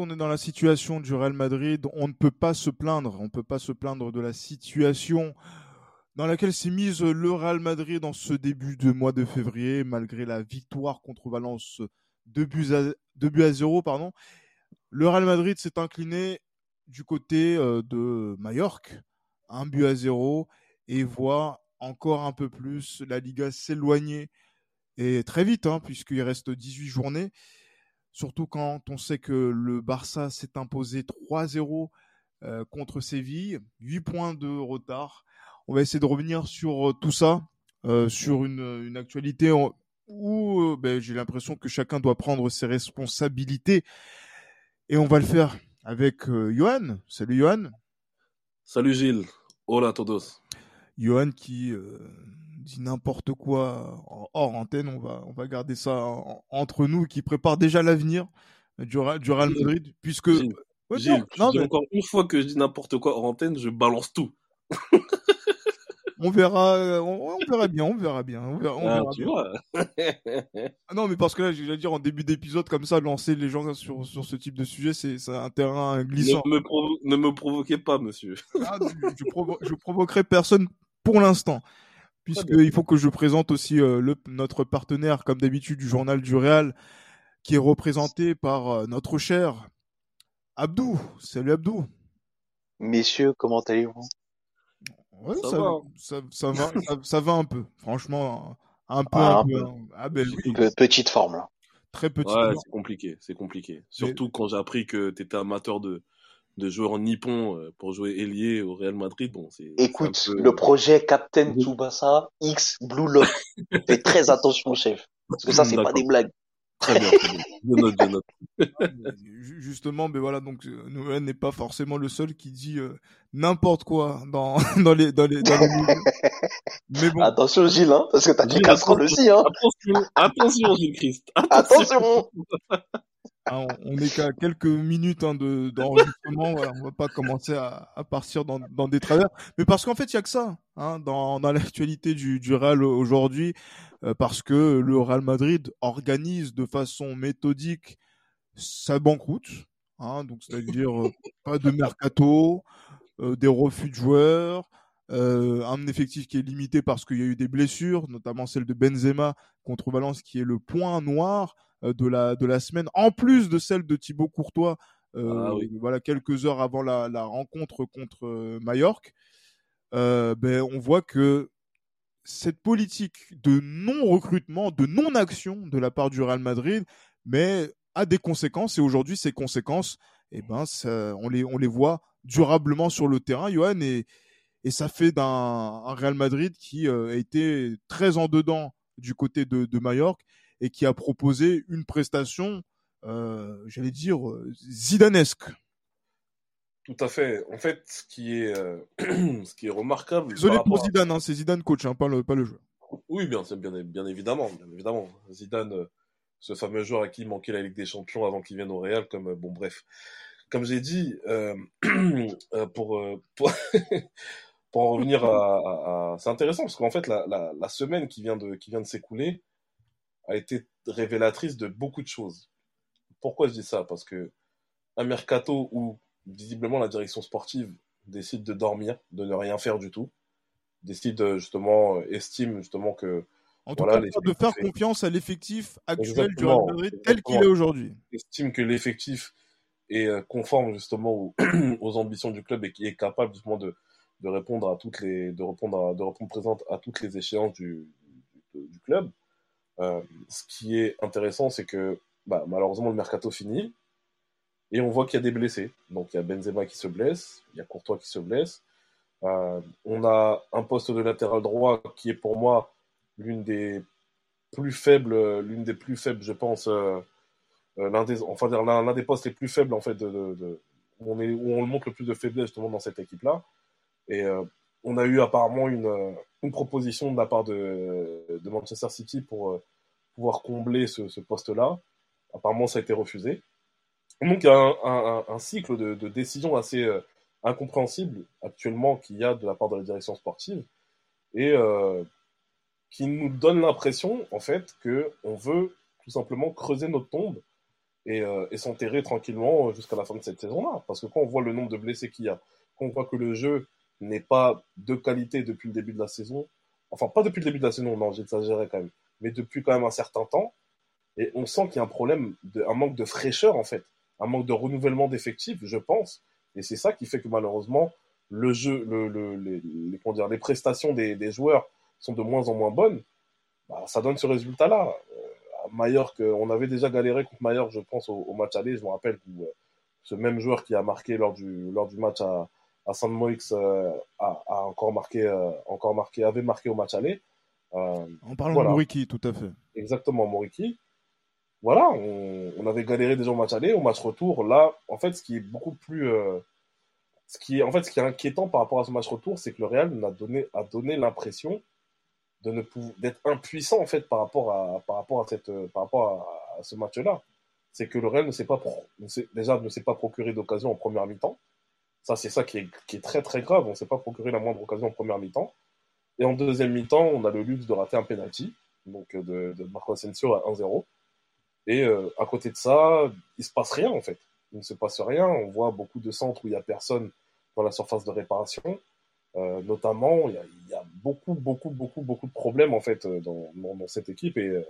On est dans la situation du Real Madrid, on ne peut pas se plaindre. On ne peut pas se plaindre de la situation dans laquelle s'est mise le Real Madrid en ce début de mois de février, malgré la victoire contre Valence 2 buts à, 2 buts à 0. Pardon. Le Real Madrid s'est incliné du côté euh, de Majorque, un but à 0, et voit encore un peu plus la Liga s'éloigner, et très vite, hein, puisqu'il reste 18 journées. Surtout quand on sait que le Barça s'est imposé 3-0 euh, contre Séville, 8 points de retard. On va essayer de revenir sur euh, tout ça, euh, sur une, une actualité où ben, j'ai l'impression que chacun doit prendre ses responsabilités. Et on va le faire avec Johan. Salut Johan. Salut Gilles. Hola a todos. Johan qui euh, dit n'importe quoi en- hors antenne, on va, on va garder ça en- entre nous, qui prépare déjà l'avenir du, du Real Madrid, puisque... Gilles, Ouais, Gilles, non, tu non, dis mais encore une fois que je dis n'importe quoi en antenne, je balance tout. on verra, euh, on, on verra bien, on verra bien, on verra, on Ah, verra tu bien. vois. Ah non, mais parce que là, je vais dire, en début d'épisode, comme ça, lancer les gens sur, sur ce type de sujet, c'est c'est un terrain glissant. ne, me provo- ne me provoquez pas, monsieur. Ah, je, je provo- je provoquerai personne pour l'instant. Puisqu'il faut que je présente aussi euh, le, notre partenaire, comme d'habitude, du journal du Real, qui est représenté par euh, notre cher Abdou. Salut Abdou. Messieurs, comment allez-vous? Ouais, Ça ça, va. ça, ça va, ça, ça va un peu. Franchement, un peu, Ah, un peu. peu. hein. Ah ben oui, Pe- petite forme, là. très petit. Ouais, c'est compliqué, c'est compliqué. Mais- Surtout quand j'ai appris que tu étais amateur de, de joueurs nippons euh, pour jouer ailier au Real Madrid. Bon, c'est Écoute, peu- le projet Captain. Tsubasa X Blue Lock. Fais très attention, chef. Parce que ça, c'est pas des blagues. Très bien, très bien. Je note, je note. Ah, Justement, mais voilà, donc euh, Noël n'est pas forcément le seul qui dit euh, n'importe quoi dans, dans les dans les dans les. Mais bon, Attention, Gilles, hein, parce que t'as casseroles attention. aussi, hein. Attention, attention, Gilles Christ. Attention. Attention. Hein, on est qu'à quelques minutes hein, de d'enregistrement, voilà, on va pas commencer à, partir dans, des travers. Mais parce qu'en fait, il y a que ça hein, dans, l'actualité du, du Real aujourd'hui, euh, parce que le Real Madrid organise de façon méthodique sa banqueroute, hein, donc c'est-à-dire euh, pas de mercato, euh, des refus de joueurs, un effectif qui est limité parce qu'il y a eu des blessures, notamment celle de Benzema contre Valence, qui est le point noir de la de la semaine, en plus de celle de Thibaut Courtois, euh, Ah oui. voilà quelques heures avant la, la rencontre contre euh, Majorque. Euh, ben on voit que cette politique de non-recrutement, de non-action de la part du Real Madrid, mais a des conséquences. Et aujourd'hui, ces conséquences, eh ben, ça- on, les, on les voit durablement sur le terrain, Johan. Et, et ça fait d'un un Real Madrid qui euh, a été très en dedans du côté de, de Majorque et qui a proposé une prestation, euh, j'allais dire, euh, zidanesque. Tout à fait. En fait, ce qui est, euh, ce qui est remarquable. Désolé pour à- Zidane, hein, c'est Zidane coach, hein, pas, le, pas le jeu. Oui, bien, bien, bien évidemment, bien évidemment. Zidane, euh, ce fameux joueur à qui il manquait la Ligue des Champions avant qu'il vienne au Real, comme bon, bref. Comme j'ai dit, euh, pour, pour, pour en revenir à, à- à- c'est intéressant parce qu'en fait, la, la, la semaine qui vient de, qui vient de s'écouler a été révélatrice de beaucoup de choses. Pourquoi je dis ça? Parce que un mercato où visiblement la direction sportive décide de dormir, de ne rien faire du tout, décide euh, justement, euh, estime justement que En tout Voilà, cas, de faire confiance à l'effectif actuel du Real Madrid tel qu'il est aujourd'hui. estime que l'effectif est euh, conforme justement aux, aux ambitions du club et qui est capable justement de, de répondre à toutes les de répondre à, de répondre présente à toutes les échéances du, du, du club. Euh, ce qui est intéressant, c'est que bah, malheureusement le mercato finit et on voit qu'il y a des blessés. Donc il y a Benzema qui se blesse, il y a Courtois qui se blesse. Euh, on a un poste de latéral droit qui est pour moi l'une des plus faibles, l'une des plus faibles, je pense, euh, l'un des, enfin l'un des postes les plus faibles en fait de, où on est montre le plus de faiblesse justement dans cette équipe là. Et on a eu apparemment une, une proposition de la part de, Manchester City pour euh, pouvoir combler ce, poste-là. Apparemment, ça a été refusé. Donc, il y a un, cycle de, décisions assez euh, incompréhensible actuellement qu'il y a de la part de la direction sportive et euh, qui nous donne l'impression, en fait, que on veut tout simplement creuser notre tombe euh, et s'enterrer tranquillement jusqu'à la fin de cette saison-là. Parce que quand on voit le nombre de blessés qu'il y a, quand on voit que le jeu n'est pas de qualité depuis le début de la saison, enfin pas depuis le début de la saison, non, j'exagérais quand même, mais depuis quand même un certain temps, et on sent qu'il y a un problème, un manque de fraîcheur en fait, un manque de renouvellement d'effectifs, je pense, et c'est ça qui fait que malheureusement le jeu, le, le, les, comment dire, les prestations des, joueurs sont de moins en moins bonnes. Bah, ça donne ce résultat-là. Euh, Mallorca, on avait déjà galéré contre Mallorca, je pense, au, match aller. Je me rappelle que euh, ce même joueur qui a marqué lors du, lors du match à, à San Moix euh, a, a, encore marqué, euh, encore marqué, avait marqué au match aller. Euh, en parlant voilà. de Moriki, tout à fait. Exactement, Moriki. Voilà, on, on, avait galéré déjà au match aller, au match retour. Là, en fait, ce qui est beaucoup plus, ce qui est, en fait, ce qui est inquiétant par rapport à ce match retour, c'est que le Real a donné, a donné l'impression de ne d'être impuissant en fait par rapport à, par rapport à cette, par rapport à, à ce match-là. C'est que le Real ne s'est pas, ne déjà ne s'est pas procuré d'occasion en première mi-temps. Ça, c'est ça qui est, très très grave. On ne s'est pas procuré la moindre occasion en première mi-temps. Et en deuxième mi-temps, on a le luxe de rater un penalty, donc de, de Marco Asensio à 1-0. Et euh, à côté de ça, il se passe rien en fait. Il ne se passe rien. On voit beaucoup de centres où il y a personne dans la surface de réparation. Euh, notamment, il y, a, beaucoup, beaucoup, beaucoup, beaucoup de problèmes en fait dans, cette équipe et,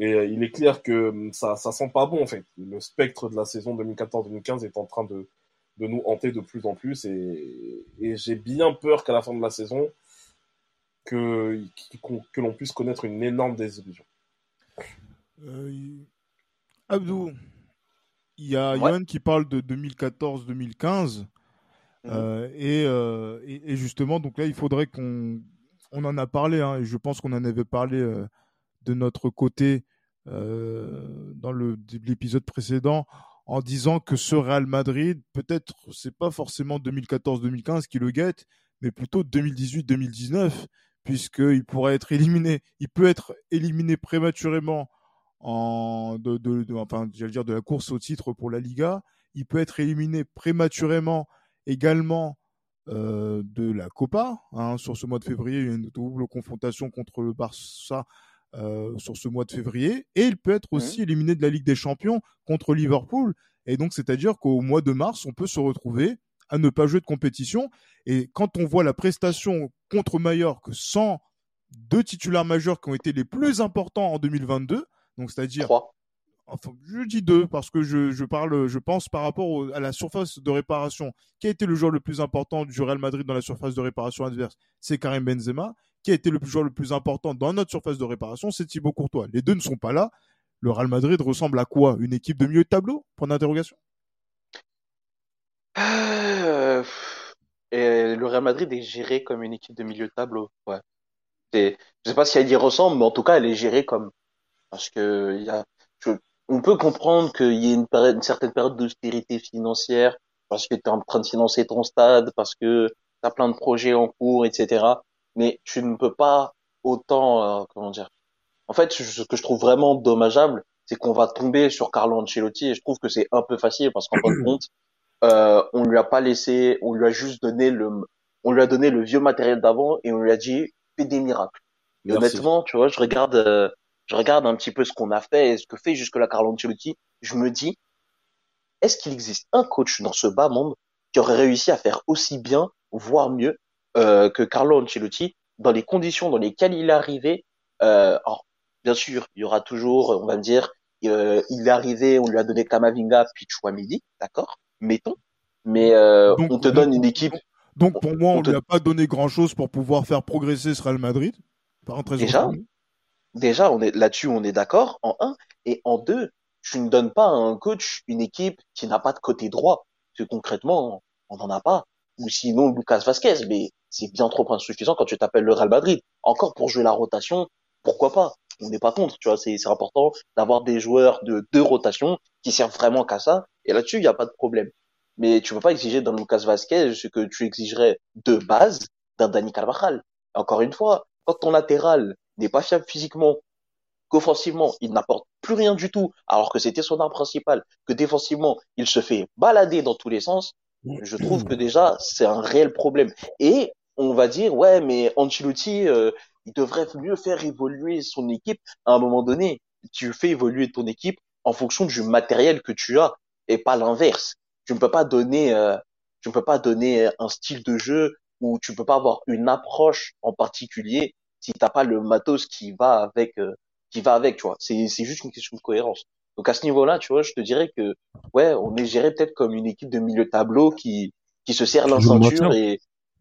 euh, il est clair que ça, ça sent pas bon en fait. Le spectre de la saison 2014-2015 est en train de, de nous hanter de plus en plus et, et j'ai bien peur qu'à la fin de la saison que, que l'on puisse connaître une énorme désillusion. Euh, Abdou, il y a ouais. Yann qui parle de 2014-2015. Mmh. Euh, et, euh, et, et, justement, donc là, il faudrait qu'on on en a parlé, hein, et je pense qu'on en avait parlé euh, de notre côté euh, dans l'épisode précédent, en disant que ce Real Madrid, peut-être, c'est pas forcément 2014-2015 qui le guette, mais plutôt 2018-2019, puisqu'il pourrait être éliminé, il peut être éliminé prématurément en de, de, enfin j'allais dire de la course au titre pour la Liga. Il peut être éliminé prématurément également euh, de la Copa. Hein, sur ce mois de février, il une double confrontation contre le Barça euh, sur ce mois de février. Et il peut être aussi mmh. éliminé de la Ligue des Champions contre Liverpool. Et donc, c'est-à-dire qu'au mois de mars, on peut se retrouver à ne pas jouer de compétition. Et quand on voit la prestation contre Mallorca sans deux titulaires majeurs qui ont été les plus importants en 2022, donc c'est-à-dire Trois. Enfin, je dis deux parce que je, je parle, je pense par rapport au, à la surface de réparation. Qui a été le joueur le plus important du Real Madrid dans la surface de réparation adverse? C'est Karim Benzema. Qui a été le joueur le plus important dans notre surface de réparation C'est Thibaut Courtois. Les deux ne sont pas là. Le Real Madrid ressemble à quoi? Une équipe de milieu de tableau? Point d'interrogation. Euh... Et le Real Madrid est géré comme une équipe de milieu de tableau. Ouais. je sais pas si elle y ressemble, mais en tout cas, elle est gérée comme parce que on peut comprendre qu'il y ait une, une certaine période d'austérité financière parce que tu es en train de financer ton stade, parce que tu as plein de projets en cours, etc. Mais tu ne peux pas autant, euh, comment dire. En fait, ce que je trouve vraiment dommageable, c'est qu'on va tomber sur Carlo Ancelotti et je trouve que c'est un peu facile parce qu'en fin de compte, euh, on lui a pas laissé, on lui a juste donné le, on lui a donné le vieux matériel d'avant et on lui a dit fais des miracles. Et honnêtement, tu vois, je regarde, euh, je regarde un petit peu ce qu'on a fait et ce que fait jusque-là Carlo Ancelotti, je me dis, est-ce qu'il existe un coach dans ce bas monde qui aurait réussi à faire aussi bien, voire mieux, euh, que Carlo Ancelotti dans les conditions dans lesquelles il est arrivé euh, alors, bien sûr, il y aura toujours, on va me dire, euh, il est arrivé, on lui a donné Kamavinga, puis Chouamidi, d'accord, mettons, mais euh, donc, on te donne une équipe. Donc pour moi, on, te... lui a pas donné grand-chose pour pouvoir faire progresser ce Real Madrid. Par Déjà, déjà, on est là-dessus, on est d'accord, en un. Et en deux, tu ne donnes pas à un coach une équipe qui n'a pas de côté droit. Parce que concrètement, on n'en a pas. Ou sinon, Lucas Vasquez, mais c'est bien trop insuffisant quand tu t'appelles le Real Madrid. Encore pour jouer la rotation, pourquoi pas? On n'est pas contre, tu vois. C'est important d'avoir des joueurs de deux rotations qui servent vraiment qu'à ça. Et là-dessus, il n'y a pas de problème. Mais tu peux pas exiger d'un Lucas Vasquez ce que tu exigerais de base d'un Dani Carvajal. Encore une fois, quand ton latéral n'est pas fiable physiquement, qu'offensivement, il n'apporte plus rien du tout, alors que c'était son arme principale, que défensivement, il se fait balader dans tous les sens, je trouve que déjà, c'est un réel problème. Et on va dire, ouais, mais Ancelotti, euh, il devrait mieux faire évoluer son équipe. À un moment donné, tu fais évoluer ton équipe en fonction du matériel que tu as et pas l'inverse. Tu ne peux pas donner, euh, tu ne peux pas donner un style de jeu où tu peux pas avoir une approche en particulier si t'as pas le matos qui va avec, euh, qui va avec, tu vois. C'est, c'est juste une question de cohérence. Donc à ce niveau-là, tu vois, je te dirais que ouais, on est géré peut-être comme une équipe de milieu tableau qui qui se serre la ceinture et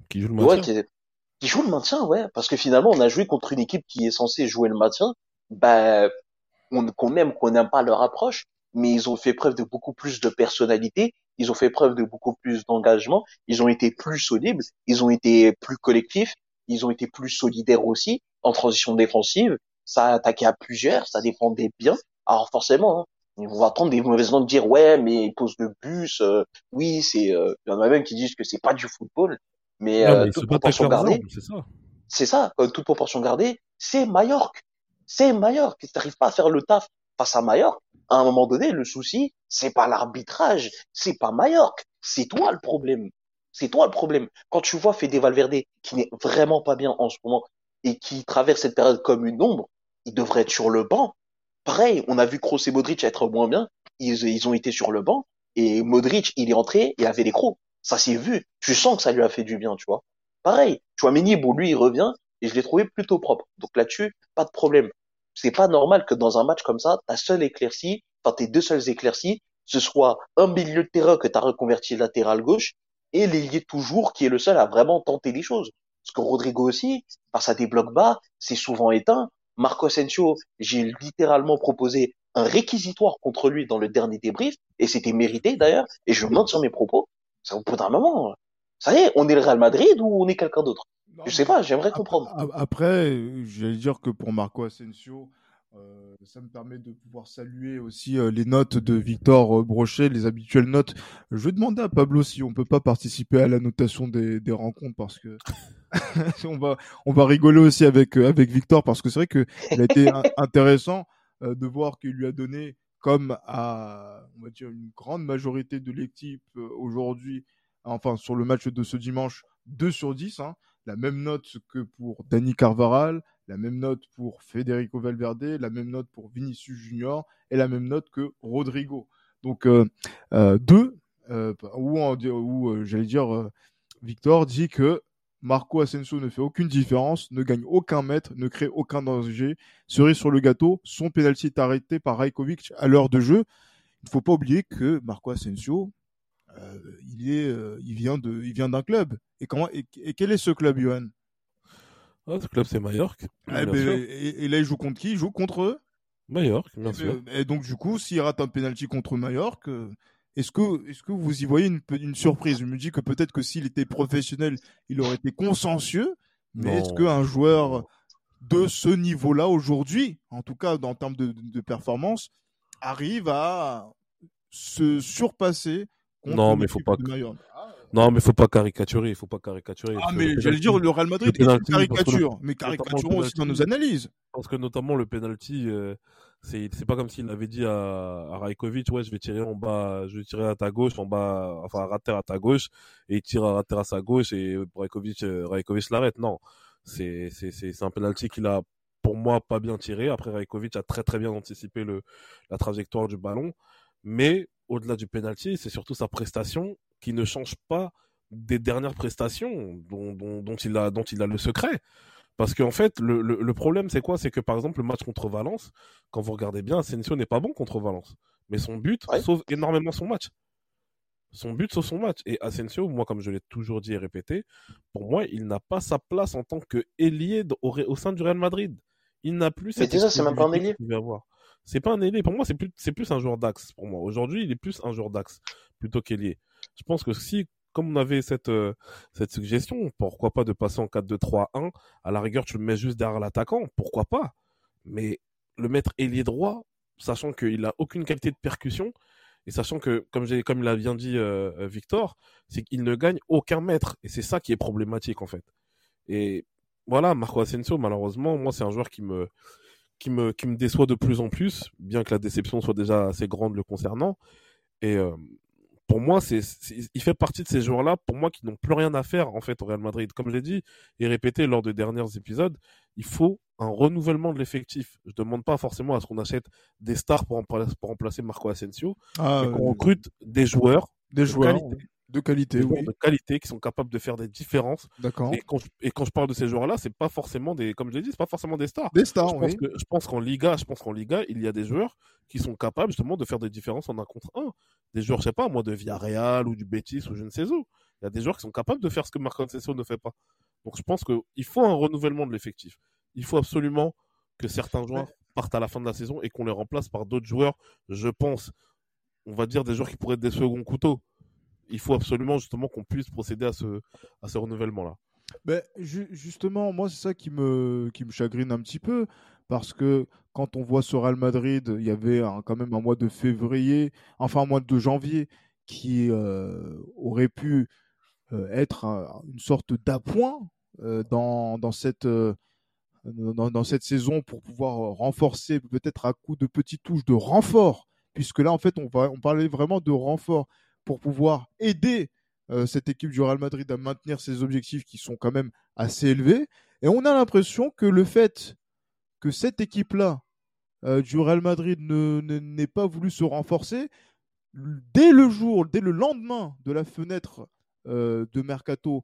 qui joue le ouais, maintien. qui, qui joue le maintien, ouais, parce que finalement on a joué contre une équipe qui est censée jouer le maintien, ben on qu'on aime qu'on n'aime pas leur approche, mais ils ont fait preuve de beaucoup plus de personnalité, ils ont fait preuve de beaucoup plus d'engagement, ils ont été plus solides, ils ont été plus collectifs, ils ont été plus solidaires aussi en transition défensive, ça a attaqué à plusieurs, ça défendait bien. Alors forcément, hein, ils vont attendre des mauvaises notes dire ouais mais ils posent le bus, euh, oui c'est, euh, il y en a même qui disent que c'est pas du football, mais, euh, mais toute proportion gardée, c'est ça. c'est ça, euh, toute proportion gardée, c'est Mallorca. C'est Mallorca. Si t'arrives pas à faire le taf face à Mallorca, à un moment donné, le souci, c'est pas l'arbitrage, c'est pas Mallorca, c'est toi le problème. C'est toi le problème. Quand tu vois Fede Valverde, qui n'est vraiment pas bien en ce moment, et qui traverse cette période comme une ombre, il devrait être sur le banc. Pareil, on a vu Kroos et Modric être moins bien, ils, ils ont été sur le banc, et Modric, il est entré, il avait les crocs. Ça s'est vu. Tu sens que ça lui a fait du bien, tu vois. Pareil, tu vois, Meunier, bon, lui, il revient, et je l'ai trouvé plutôt propre. Donc là-dessus, pas de problème. C'est pas normal que dans un match comme ça, ta seule éclaircie, enfin tes deux seules éclaircies, ce soit un milieu de terrain que tu as reconverti latéral gauche et l'ailier toujours qui est le seul à vraiment tenter des choses. Parce que Rodrigo aussi, face à des blocs bas, c'est souvent éteint. Marco Asensio, j'ai littéralement proposé un réquisitoire contre lui dans le dernier débrief, et c'était mérité d'ailleurs, et je monte sur mes propos. C'est au bout d'un moment, ça y est, on est le Real Madrid ou on est quelqu'un d'autre? Je sais pas, j'aimerais comprendre. ap- Après, euh, j'allais dire que pour Marco Asensio, euh, ça me permet de pouvoir saluer aussi euh, les notes de Victor euh, Brochet, les habituelles notes. Je vais demander à Pablo si on peut pas participer à la notation des, des rencontres parce que on va on va rigoler aussi avec euh, avec Victor parce que c'est vrai que il a été in- intéressant euh, de voir qu'il lui a donné comme à on va une grande majorité de l'équipe euh, aujourd'hui enfin sur le match de ce dimanche 2 sur 10 hein, la même note que pour Dani Carvaral la même note pour Federico Valverde la même note pour Vinicius Junior et la même note que Rodrigo. Donc euh, euh, deux euh, euh, j'allais dire Victor dit que Marco Asensio ne fait aucune différence, ne gagne aucun mètre, ne crée aucun danger. Cerise sur le gâteau, son penalty est arrêté par Rajkovic à l'heure de jeu. Il ne faut pas oublier que Marco Asensio, euh, il est, euh, il vient de, il vient d'un club. Et comment, et, et quel est ce club, Johan? Ah, ce club, c'est Mallorca. Eh ben, et, et là, il joue contre qui? Il joue contre eux? Mallorca, bien Et, sûr. ben, et donc, du coup, s'il rate un penalty contre Mallorca, est-ce que, est-ce que vous y voyez une, surprise? Je me dis que peut-être que s'il était professionnel, il aurait été consciencieux. Mais est-ce qu'un joueur de ce niveau-là aujourd'hui, en tout cas en termes de, de performance, arrive à se surpasser contre Non, mais faut équipe pas de que- Mallorca Non, mais faut pas caricaturer, faut pas caricaturer. Ah, mais j'allais dire, le Real Madrid est une caricature, mais caricaturons aussi dans nos analyses. Parce que notamment le penalty, euh, c'est pas comme s'il avait dit à, à Rajkovic, ouais, je vais tirer en bas, je vais tirer à ta gauche, en bas, enfin à rater à ta gauche, et il tire à rater à sa gauche et Rajkovic, euh, Rajkovic l'arrête. Non, c'est c'est c'est c'est un penalty qu'il a pour moi pas bien tiré. Après Rajkovic a très très bien anticipé le la trajectoire du ballon, mais au-delà du penalty, c'est surtout sa prestation qui ne change pas des dernières prestations dont, dont, dont il a dont il a le secret. Parce qu'en fait, le, le, le problème, c'est quoi? C'est que par exemple, le match contre Valence, quand vous regardez bien, Asensio n'est pas bon contre Valence. Mais son but Ouais. sauve énormément son match. Son but sauve son match. Et Asensio, moi, comme je l'ai toujours dit et répété, pour moi, il n'a pas sa place en tant que ailier d- au, au sein du Real Madrid. Il n'a plus Mais déjà, c'est même pas un ailier. C'est pas un ailier. Pour moi, c'est plus, un joueur d'axe. Pour moi, aujourd'hui, il est plus un joueur d'axe plutôt qu'ailier. Je pense que si, comme on avait cette, euh, cette suggestion, pourquoi pas de passer en 4-2-3-1 À la rigueur, tu le mets juste derrière l'attaquant, pourquoi pas? Mais le mettre ailier droit, sachant qu'il a aucune qualité de percussion, et sachant que, comme, j'ai, comme l'a bien dit euh, euh, Victor, c'est qu'il ne gagne aucun mètre. Et c'est ça qui est problématique, en fait. Et voilà, Marco Asensio, malheureusement, moi, c'est un joueur qui me, qui me, qui me déçoit de plus en plus, bien que la déception soit déjà assez grande le concernant. Et pour moi, c'est, il fait partie de ces joueurs-là, pour moi, qui n'ont plus rien à faire, en fait, au Real Madrid. Comme je l'ai dit et répété lors de derniers épisodes, il faut un renouvellement de l'effectif. Je demande pas forcément à ce qu'on achète des stars pour, pour remplacer Marco Asensio, Ah, mais qu'on recrute des joueurs des de joueurs qualité, de qualité, des joueurs oui. de qualité qui sont capables de faire des différences. D'accord. Et quand, je, et quand je parle de ces joueurs-là, c'est pas forcément des, comme je l'ai dit, c'est pas forcément des stars. Des stars, je pense oui. que je pense qu'en Liga, je pense qu'en Liga, il y a des joueurs qui sont capables justement de faire des différences en un contre un. Des joueurs, je sais pas, moi, de Villarreal ou du Betis ou je ne sais où. Il y a des joueurs qui sont capables de faire ce que Marco Asensio ne fait pas. Donc je pense qu'il faut un renouvellement de l'effectif. Il faut absolument que certains joueurs partent à la fin de la saison et qu'on les remplace par d'autres joueurs. Je pense, on va dire des joueurs qui pourraient être des seconds couteaux. Il faut absolument justement qu'on puisse procéder à ce, renouvellement-là. Ben, ju- justement, moi, c'est ça qui me, chagrine un petit peu, parce que quand on voit ce Real Madrid, il y avait quand même un mois de février, enfin un mois de janvier, qui euh, aurait pu euh, être un- une sorte d'appoint euh, dans, cette, saison pour pouvoir renforcer, peut-être à coup de petites touches de renfort, puisque là, en fait, on parlait vraiment de renfort pour pouvoir aider euh, cette équipe du Real Madrid à maintenir ses objectifs qui sont quand même assez élevés. Et on a l'impression que le fait que cette équipe-là euh, du Real Madrid ne- ne- n'ait pas voulu se renforcer, dès le jour, dès le lendemain de la fenêtre euh, de Mercato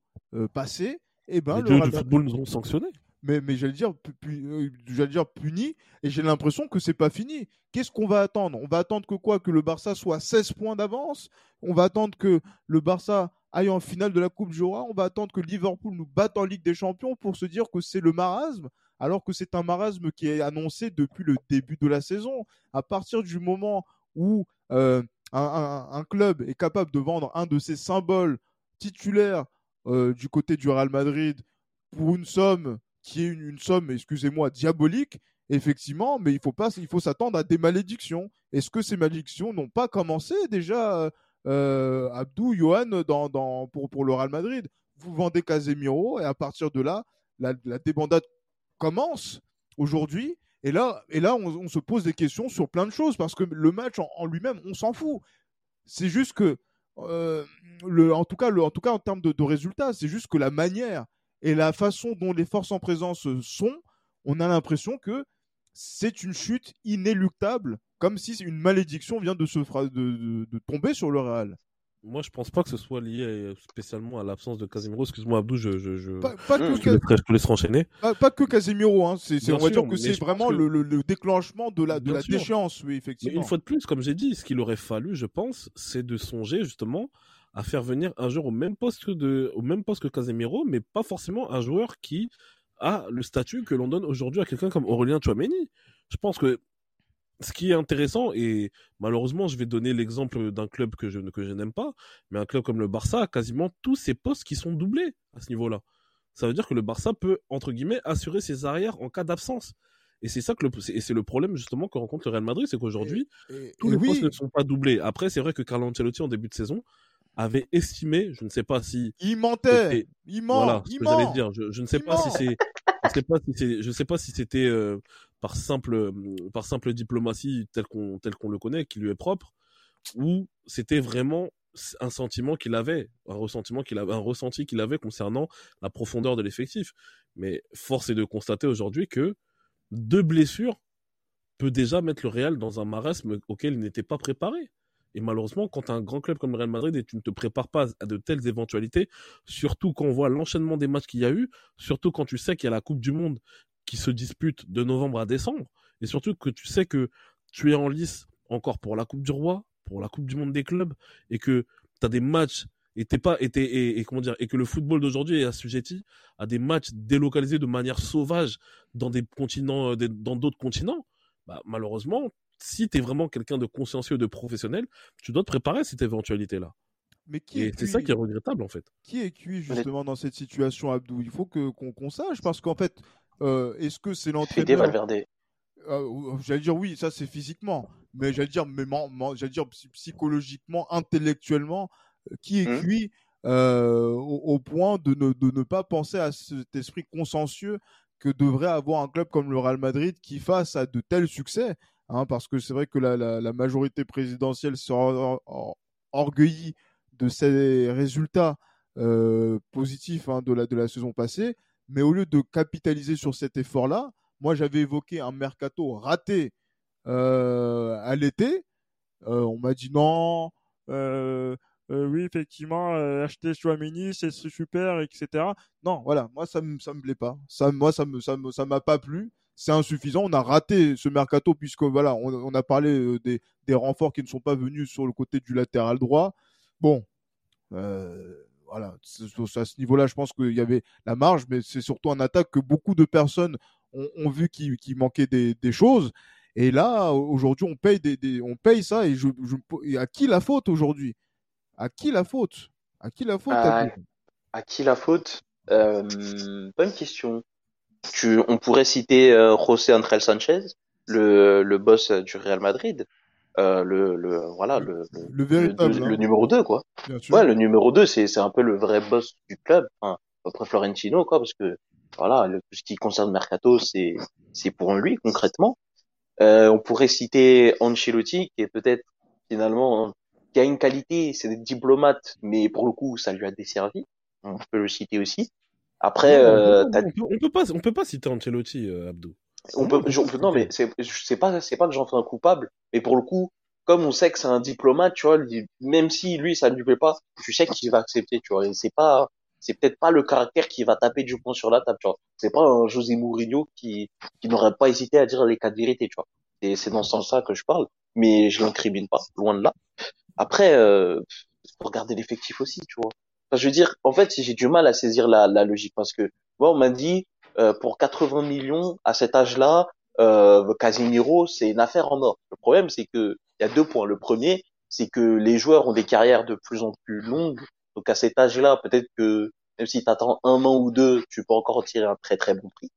passée, eh ben, les le Real Madrid- football nous ont sanctionnés. Mais, euh, j'allais dire puni, et j'ai l'impression que c'est pas fini. Qu'est-ce qu'on va attendre? On va attendre que quoi? Que le Barça soit à 16 points d'avance? On va attendre que le Barça aille en finale de la Coupe du Roi? On va attendre que Liverpool nous batte en Ligue des Champions pour se dire que c'est le marasme? Alors que c'est un marasme qui est annoncé depuis le début de la saison. À partir du moment où euh, un club est capable de vendre un de ses symboles titulaires euh, du côté du Real Madrid pour une somme qui est une, somme, excusez-moi, diabolique, effectivement, mais il faut pas, il faut s'attendre à des malédictions. Est-ce que ces malédictions n'ont pas commencé déjà, euh, euh, Abdou, Johan, pour, pour le Real Madrid? Vous vendez Casemiro et à partir de là, la, débandade commence aujourd'hui. Et là, et là on, se pose des questions sur plein de choses parce que le match en, lui-même, on s'en fout. C'est juste que, euh, en, tout cas, en tout cas, en termes de résultats, c'est juste que la manière et la façon dont les forces en présence sont, on a l'impression que c'est une chute inéluctable, comme si une malédiction vient de, se de, de- de tomber sur le Real. Moi, je pense pas que ce soit lié euh, spécialement à l'absence de Casemiro. Excuse-moi, Abdou, je, je, je... Pas, pas que, je te laisserai- je te laisserai enchaîner. pas, pas que Casemiro, hein. c'est, on va sûr, dire que c'est vraiment que- le, le- le déclenchement de la, de Bien la sûr. déchéance, oui, Mais effectivement. une fois de plus, comme j'ai dit, ce qu'il aurait fallu, je pense, c'est de songer justement à faire venir un joueur au même poste que de, au même poste que Casemiro, mais pas forcément un joueur qui a le statut que l'on donne aujourd'hui à quelqu'un comme Aurélien Chouameni. Je pense que ce qui est intéressant, et malheureusement, je vais donner l'exemple d'un club que je, ne- que je n'aime pas, mais un club comme le Barça a quasiment tous ses postes qui sont doublés à ce niveau-là. Ça veut dire que le Barça peut, entre guillemets, assurer ses arrières en cas d'absence. Et c'est ça que le, c'est- et c'est le problème justement que rencontre le Real Madrid, c'est qu'aujourd'hui, tous et les oui, postes ne sont pas doublés. Après, c'est vrai que Carlo Ancelotti, en début de saison, avait estimé, je ne sais pas si il mentait, il ment, voilà ce que j'allais dire. Je, je ne sais pas si c'est, je sais pas si c'est, je sais pas si c'était euh, par simple, par simple diplomatie tel qu'on, tel qu'on le connaît, qui lui est propre, ou c'était vraiment un sentiment qu'il avait, un ressentiment qu'il avait, un ressenti qu'il avait concernant la profondeur de l'effectif. Mais force est de constater aujourd'hui que deux blessures peut déjà mettre le Real dans un marasme auquel il n'était pas préparé. Et malheureusement, quand un grand club comme le Real Madrid et tu ne te prépares pas à de telles éventualités, surtout quand on voit l'enchaînement des matchs qu'il y a eu, surtout quand tu sais qu'il y a la Coupe du Monde qui se dispute de novembre à décembre, et surtout que tu sais que tu es en lice encore pour la Coupe du Roi, pour la Coupe du Monde des clubs, et que tu as des matchs et t'es pas et, et, comment dire que le football d'aujourd'hui est assujetti à des matchs délocalisés de manière sauvage dans euh, d'autres continents bah, malheureusement si tu es vraiment quelqu'un de consciencieux de professionnel tu dois te préparer à cette éventualité là Mais qui et est c'est ça qui est regrettable en fait Qui est cuit justement dans cette situation, Abdou? Il faut que qu'on qu'on sache parce qu'en fait, euh, est-ce que c'est l'entraîneur Valverde. euh, j'allais dire oui, ça c'est physiquement, mais j'allais dire, mais j'allais dire psychologiquement, intellectuellement, euh, qui est Mmh. cuit euh, au, au point de ne, de ne pas penser à cet esprit consensueux que devrait avoir un club comme le Real Madrid qui face à de tels succès, hein, parce que c'est vrai que la, majorité présidentielle se or- or- orgueillit de ces résultats euh, positifs hein, de, la, de la saison passée, mais au lieu de capitaliser sur cet effort-là, moi j'avais évoqué un mercato raté euh, à l'été. Euh, on m'a dit non, oui, effectivement, acheter Chouameni, c'est super, etc. Non, voilà, moi ça me ça me plaît pas. Ça, moi ça me ça m'a pas plu. C'est insuffisant. On a raté ce mercato puisque voilà, on, on a parlé euh, des, des renforts qui ne sont pas venus sur le côté du latéral droit. Bon, euh, voilà, à ce niveau-là, je pense qu'il y avait la marge, mais c'est surtout en attaque que beaucoup de personnes ont, ont vu qu'il manquait des, des choses. Et là, aujourd'hui, on paye des, des- on paye ça. Et, je, je- et à qui la faute aujourd'hui? À qui la faute? À qui la faute Ah, Abdou? À qui la faute? Euh, bonne question. Tu, on pourrait citer euh, José Andrés Sanchez, le, le boss du Real Madrid, euh, le, le, voilà, le, le, véritable, hein, numéro 2, quoi. Ouais, le numéro 2, c'est, c'est un peu le vrai boss du club, après Florentino, quoi, parce que, voilà, le- tout ce qui concerne Mercato, c'est, c'est pour lui, concrètement. Euh, on pourrait citer Ancelotti, qui est peut-être, finalement, qui a une qualité, c'est des diplomates, mais pour le coup, ça lui a desservi. On peut le citer aussi. Après, Non, euh, on, peut, on peut pas, on peut pas citer Ancelotti, euh, Abdou. on peut, je- on peut- non, mais c'est, c'est pas, c'est pas que j'en fais un coupable, mais pour le coup, comme on sait que c'est un diplomate, tu vois, même si lui, ça ne lui plaît pas, tu sais qu'il va accepter, tu vois, et c'est pas, c'est peut-être pas le caractère qui va taper du poing sur la table, tu vois. C'est pas un José Mourinho qui, qui n'aurait pas hésité à dire les quatre vérités, tu vois. Et c'est dans ce sens-là que je parle, mais je l'incrimine pas, loin de là. Après, euh, faut regarder l'effectif aussi, tu vois. Je veux dire, en fait, j'ai du mal à saisir la, la logique parce que, moi, on m'a dit, euh, pour 80 millions à cet âge-là, euh, Casemiro, c'est une affaire en or. Le problème, c'est que il y a deux points. Le premier, c'est que les joueurs ont des carrières de plus en plus longues. Donc à cet âge-là, peut-être que même si tu attends un an ou deux, tu peux encore tirer un très très bon prix.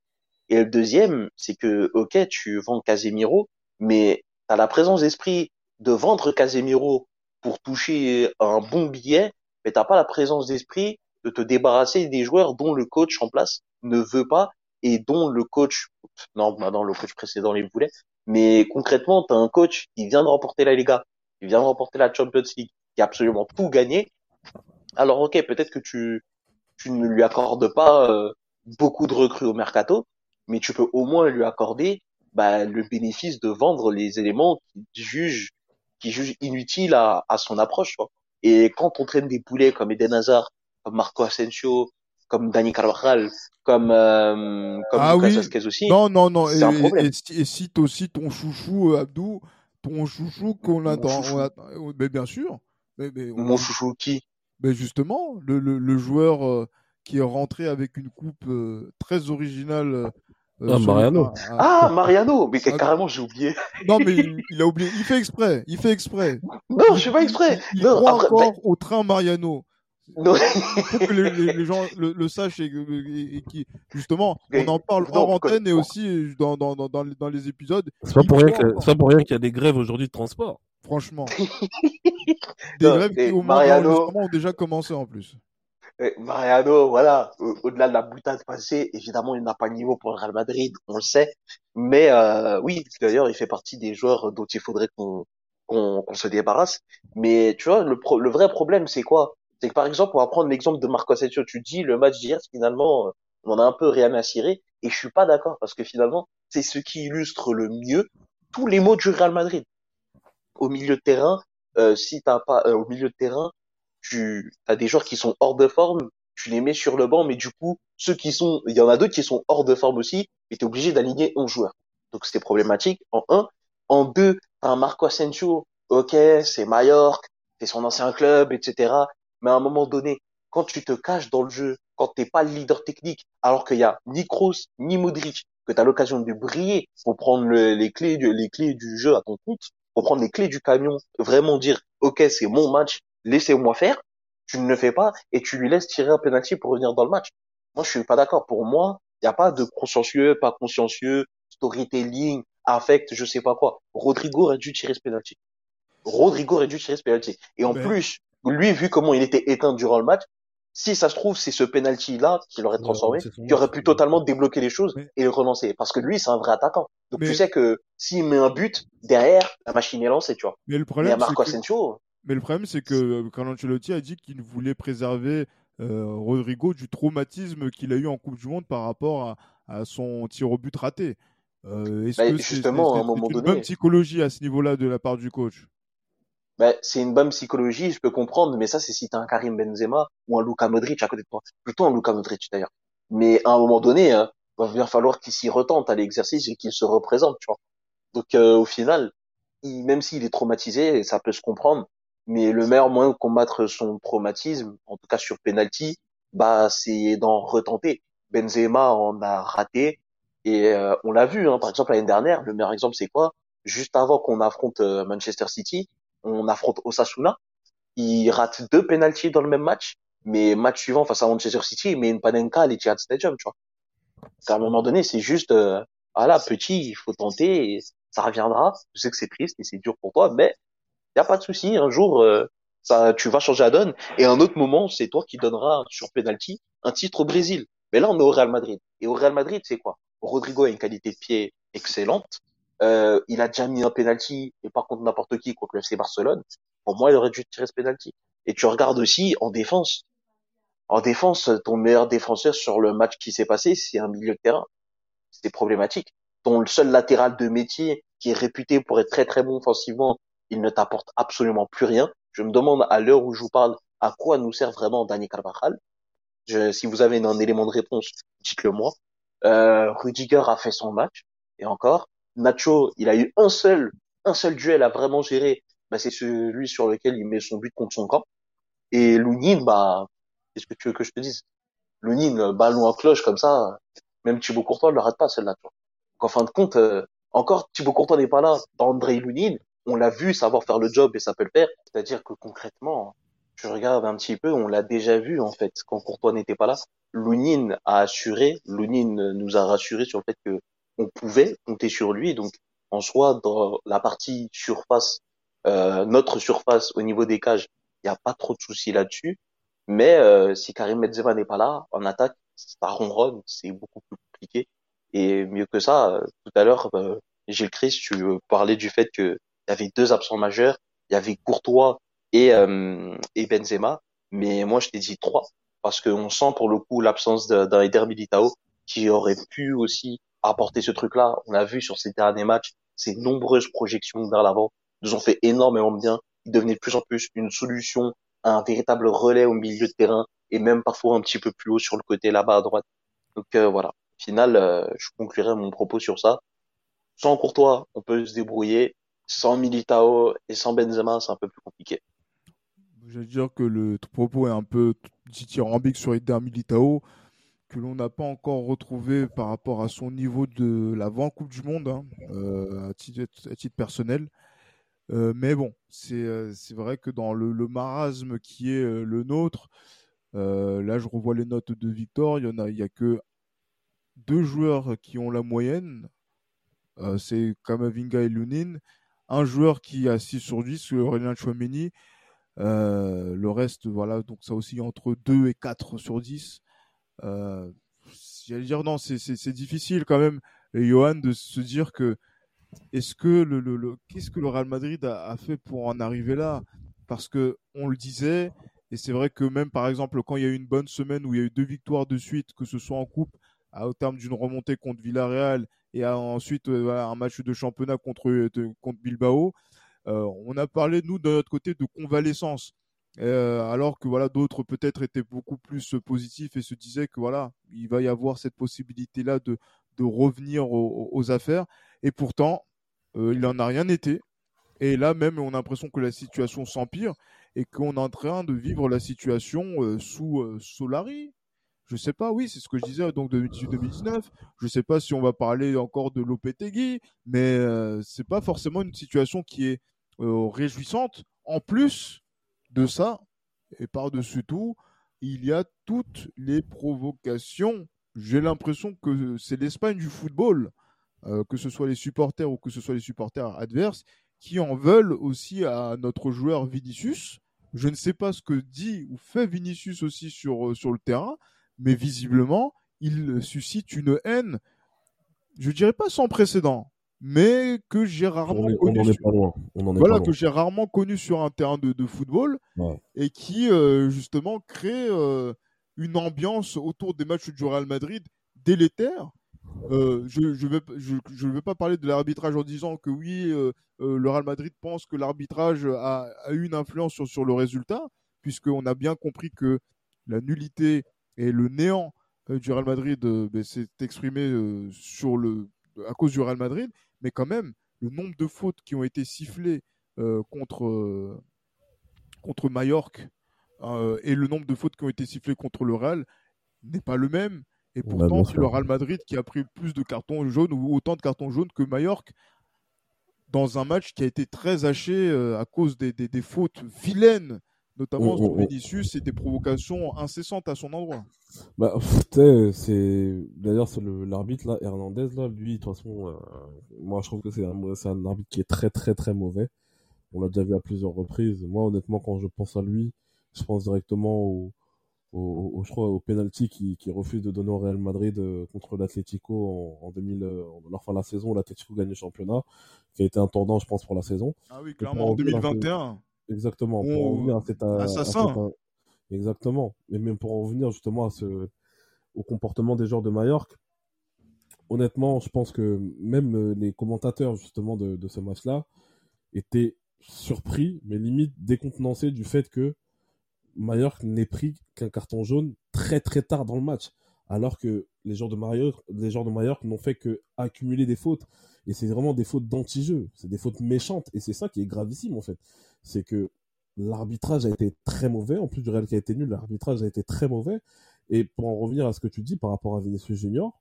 Et le deuxième, c'est que ok, tu vends Casemiro, mais tu la présence d'esprit de vendre Casemiro pour toucher un bon billet, mais t'as pas la présence d'esprit de te débarrasser des joueurs dont le coach en place ne veut pas et dont le coach, non, maintenant le coach précédent les voulait, mais concrètement, tu as un coach qui vient de remporter la Liga, qui vient de remporter la Champions League, qui a absolument tout gagné. Alors ok, peut-être que tu, tu ne lui accordes pas euh, beaucoup de recrues au mercato, mais tu peux au moins lui accorder bah, le bénéfice de vendre les éléments qui jugent, qui jugent inutiles à, son approche. Et quand on traîne des poulets comme Eden Hazard, comme Marco Asensio, comme Dani Carvajal, comme comme Ah Lucas oui. Aussi, Non, non, non. c'est un Et, problème. et, et cite aussi ton chouchou, euh, Abdou, ton chouchou qu'on attend. on euh, mais bien sûr. Mais, mais, on- mon chouchou qui? Mais justement, le, le, le joueur euh, qui est rentré avec une coupe euh, très originale. Euh, Ah, Mariano. à- Ah, Mariano, mais Ah, carrément j'ai oublié. Non, mais il, il a oublié. Il fait exprès. Il fait exprès. Non, Il, je fais pas exprès. il, il Non, croit après, encore ben, au train Mariano. non, Il faut que les, les- les gens le, le sachent et, et- et qui, justement, on en parle non, hors antenne et aussi dans, dans, dans, dans, les, dans les épisodes. C'est pas Il pour rien que, pas pour rien qu'il y a des grèves aujourd'hui de transport. Franchement. Des Non, grèves qui, au Mariano- d'enregistrement, ont déjà commencé en plus. Eh, Mariano, voilà, au- au-delà de la boutade passée, évidemment, il n'a pas le niveau pour le Real Madrid, on le sait. Mais euh, oui, d'ailleurs, il fait partie des joueurs dont il faudrait qu'on se débarrasse. Mais tu vois, le, pro- le vrai problème, c'est quoi? C'est que par exemple, on va prendre l'exemple de Marco Asensio. Tu dis le match d'hier, finalement, euh, on en a un peu cirer. Et je suis pas d'accord parce que finalement, c'est ce qui illustre le mieux tous les mots du Real Madrid. Au milieu de terrain, euh, si t'as pas euh, au milieu de terrain, tu as des joueurs qui sont hors de forme, tu les mets sur le banc, mais du coup, ceux qui sont, il y en a d'autres qui sont hors de forme aussi, et t'es obligé d'aligner 11 joueurs. Donc c'est problématique, en un. En deux, t'as un Marco Asensio, ok, c'est Mallorca, c'est son ancien club, etc. Mais à un moment donné, quand tu te caches dans le jeu, quand t'es pas le leader technique, alors qu'il y a ni Kroos, ni Modric, que tu as l'occasion de briller pour prendre le- les clés du, les clés du jeu à ton compte, pour prendre les clés du camion, vraiment dire, ok, c'est mon match, laissez-moi faire, tu ne le fais pas et tu lui laisses tirer un penalty pour revenir dans le match. Moi, je suis pas d'accord. Pour moi, il n'y a pas de consciencieux, pas consciencieux, storytelling, affecte je sais pas quoi. Rodrigo aurait dû tirer ce penalty. Rodrigo aurait dû tirer ce penalty. Et en Mais- plus, lui, vu comment il était éteint durant le match, si ça se trouve, c'est ce penalty-là qui l'aurait transformé, qui aurait pu totalement débloquer les choses Mais- et le relancer. Parce que lui, c'est un vrai attaquant. Donc Mais- tu sais que s'il met un but, derrière, la machine est lancée, tu vois. Mais le Mais à problème, c'est Marco que, Asensio, mais le problème, c'est que euh, Carlo Ancelotti a dit qu'il voulait préserver euh, Rodrigo du traumatisme qu'il a eu en Coupe du Monde par rapport à, à son tir au but raté. Euh, Est-ce Bah, que c'est une donné- bonne psychologie à ce niveau-là de la part du coach? Ben, c'est une bonne psychologie, je peux comprendre, mais ça, c'est si t'as un Karim Benzema ou un Luka Modric à côté de toi. Plutôt un Luka Modric, d'ailleurs. Mais à un moment donné, hein, va bien falloir qu'il s'y retente à l'exercice et qu'il se représente, tu vois. Donc, euh, au final, il- même s'il est traumatisé, ça peut se comprendre, mais le meilleur moyen de combattre son traumatisme, en tout cas sur penalty, bah, c'est d'en retenter. Benzema en a raté, et euh, on l'a vu, hein, par exemple, l'année dernière, le meilleur exemple, c'est quoi? Juste avant qu'on affronte euh, Manchester City, on affronte Osasuna. Il rate deux penalties dans le même match, mais match suivant face à Manchester City, il met une panenka à l'Etihad Stadium, tu vois. À un moment donné, c'est juste, euh, voilà, petit, il faut tenter, ça reviendra. Je sais que c'est triste et c'est dur pour toi, mais y a pas de souci. Un jour, euh, ça, tu vas changer la donne. Et un autre moment, c'est toi qui donneras sur penalty un titre au Brésil. Mais là, on est au Real Madrid. Et au Real Madrid, c'est quoi? Rodrigo a une qualité de pied excellente. Euh, il a déjà mis un penalty et par contre n'importe qui contre le FC Barcelone. Pour moi, il aurait dû tirer ce penalty. Et tu regardes aussi en défense. En défense, ton meilleur défenseur sur le match qui s'est passé, c'est un milieu de terrain. C'est problématique. Ton seul latéral de métier qui est réputé pour être très très bon offensivement, il ne t'apporte absolument plus rien. Je me demande à l'heure où je vous parle à quoi nous sert vraiment Dani Carvajal? Je, si vous avez un élément de réponse, dites-le moi. Euh, Rudiger a fait son match et encore. Nacho, il a eu un seul, un seul duel à vraiment gérer. Bah, c'est celui sur lequel il met son but contre son camp. Et Lounine, bah, qu'est-ce que tu veux que je te dise? Lounine, ballon en cloche comme ça, même Thibaut Courtois ne le rate pas celle-là. Donc en fin de compte, euh, encore Thibaut Courtois n'est pas là. André Lounine, on l'a vu savoir faire le job et ça peut le faire. C'est-à-dire que concrètement, je regarde un petit peu, on l'a déjà vu en fait quand Courtois n'était pas là. Lounine a assuré, Lounine nous a rassuré sur le fait que on pouvait compter sur lui. Donc en soi, dans la partie surface, euh, notre surface au niveau des cages, il n'y a pas trop de soucis là-dessus. Mais euh, si Karim Benzema n'est pas là, en attaque, ça ronronne, c'est beaucoup plus compliqué. Et mieux que ça, euh, tout à l'heure, euh, Gilles Christ, tu euh, parlais du fait qu'il y avait deux absents majeurs, il y avait Courtois et, euh, et Benzema, mais moi je t'ai dit trois, parce qu'on sent pour le coup l'absence d'un Eder Militao qui aurait pu aussi apporter ce truc-là. On l'a vu sur ces derniers matchs, ces nombreuses projections vers l'avant nous ont fait énormément de bien. Il devenait de plus en plus une solution, un véritable relais au milieu de terrain et même parfois un petit peu plus haut sur le côté là-bas à droite. Donc euh, voilà, au final, euh, je conclurai mon propos sur ça. Sans Courtois, on peut se débrouiller. Sans Militao et sans Benzema, c'est un peu plus compliqué. Je veux dire que le propos est un peu dithyrambique sur Eder Militao, que l'on n'a pas encore retrouvé par rapport à son niveau de l'avant Coupe du Monde, hein, euh, à, titre, personnel. Euh, mais bon, c'est euh, c'est vrai que dans le, marasme qui est le nôtre, là je revois les notes de Victor, il y en a, y a que deux joueurs qui ont la moyenne, c'est Kamavinga et Lunin, un joueur qui a 6 sur 10, c'est Aurélien Chouameni, euh, le reste, voilà, donc ça aussi entre 2 et 4 sur 10. Euh, J'allais dire, non, c'est- difficile quand même, Johan, de se dire que est-ce que le, qu'est-ce que le Real Madrid a, a fait pour en arriver là? Parce que on le disait, et c'est vrai que même par exemple quand il y a eu une bonne semaine où il y a eu deux victoires de suite, que ce soit en coupe, à, au terme d'une remontée contre Villarreal et à, ensuite euh, un match de championnat contre, de- contre Bilbao, euh, on a parlé nous de notre côté de convalescence. Euh, alors que voilà d'autres peut-être étaient beaucoup plus euh, positifs et se disaient que voilà il va y avoir cette possibilité là de, de revenir aux, affaires. Et pourtant euh, il en a rien été. Et là même on a l'impression que la situation s'empire et qu'on est en train de vivre la situation euh, sous euh, Solari je sais pas oui c'est ce que je disais donc 2018-2019 je sais pas si on va parler encore de Lopetegui mais euh, c'est pas forcément une situation qui est euh, réjouissante en plus de ça, et par-dessus tout, il y a toutes les provocations. J'ai l'impression que c'est l'Espagne du football. euh, que ce soit les supporters ou que ce soit les supporters adverses, qui en veulent aussi à notre joueur Vinicius. Je ne sais pas ce que dit ou fait Vinicius aussi sur, euh, sur le terrain, mais visiblement, il suscite une haine, je dirais pas sans précédent, mais que j'ai rarement On est- on connu. sur- Voilà, que j'ai rarement connu sur un terrain de, de football Ouais. et qui, euh, justement, crée euh, une ambiance autour des matchs du Real Madrid délétère. Euh, je ne je vais, je, je vais pas parler de l'arbitrage en disant que oui, le Real Madrid pense que l'arbitrage a, a eu une influence sur, sur le résultat, puisqu'on a bien compris que la nullité et le néant euh, du Real Madrid euh, ben, s'est exprimé euh, sur le, à cause du Real Madrid, mais quand même, le nombre de fautes qui ont été sifflées contre, contre Majorque euh, et le nombre de fautes qui ont été sifflées contre le Real n'est pas le même. Et Ouais, pourtant, c'est le Real Madrid qui a pris plus de cartons jaunes ou autant de cartons jaunes que Majorque dans un match qui a été très haché à cause des, des- des fautes vilaines, notamment sur oh, oh. Vinicius et des provocations incessantes à son endroit. Bah, c'est d'ailleurs c'est l'arbitre là, Hernandez là, lui de toute façon, euh, moi je trouve que c'est un c'est un arbitre qui est très très très mauvais. On l'a déjà vu à plusieurs reprises. Moi honnêtement quand je pense à lui, je pense directement au au, au- je crois au penalty qui qui refuse de donner au Real Madrid euh, contre l'Atlético en, en 2000 euh, en leur fin de la saison, où l'Atlético gagne le championnat, qui a été un tournant je pense pour la saison. Ah oui, clairement, en revenir un peu- 2021. Exactement, pour en revenir à cet, à- à assassin. cet- exactement, et même pour en revenir justement à ce, au comportement des joueurs de Majorque, honnêtement, je pense que même euh, les commentateurs justement de, de ce match-là étaient surpris, mais limite décontenancés du fait que Majorque n'ait pris qu'un carton jaune très très tard dans le match, alors que les joueurs de Majorque, les joueurs de n'ont fait que accumuler des fautes, et c'est vraiment des fautes d'anti-jeu, c'est des fautes méchantes, et c'est ça qui est gravissime en fait c'est que l'arbitrage a été très mauvais. En plus du Real qui a été nul, l'arbitrage a été très mauvais. Et pour en revenir à ce que tu dis par rapport à Vinicius Junior,